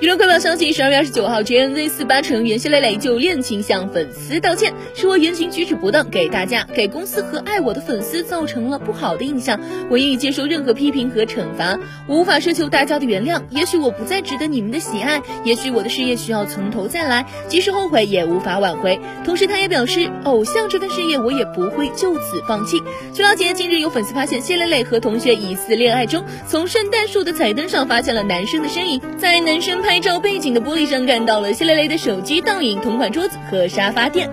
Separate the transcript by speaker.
Speaker 1: 娱乐快报消息：十二月二十九号，JNZ 四八成员谢磊磊就恋情向粉丝道歉，说言行举止不当，给大家、给公司和爱我的粉丝造成了不好的印象，我愿意接受任何批评和惩罚，我无法奢求大家的原谅。也许我不再值得你们的喜爱，也许我的事业需要从头再来，即使后悔也无法挽回。同时，他也表示，偶像这份事业我也不会就此放弃。据了解，近日有粉丝发现谢磊磊和同学疑似恋爱中，从圣诞树的彩灯上发现了男生的身影，在男生拍。拍照背景的玻璃上看到了谢雷雷的手机倒影、同款桌子和沙发垫。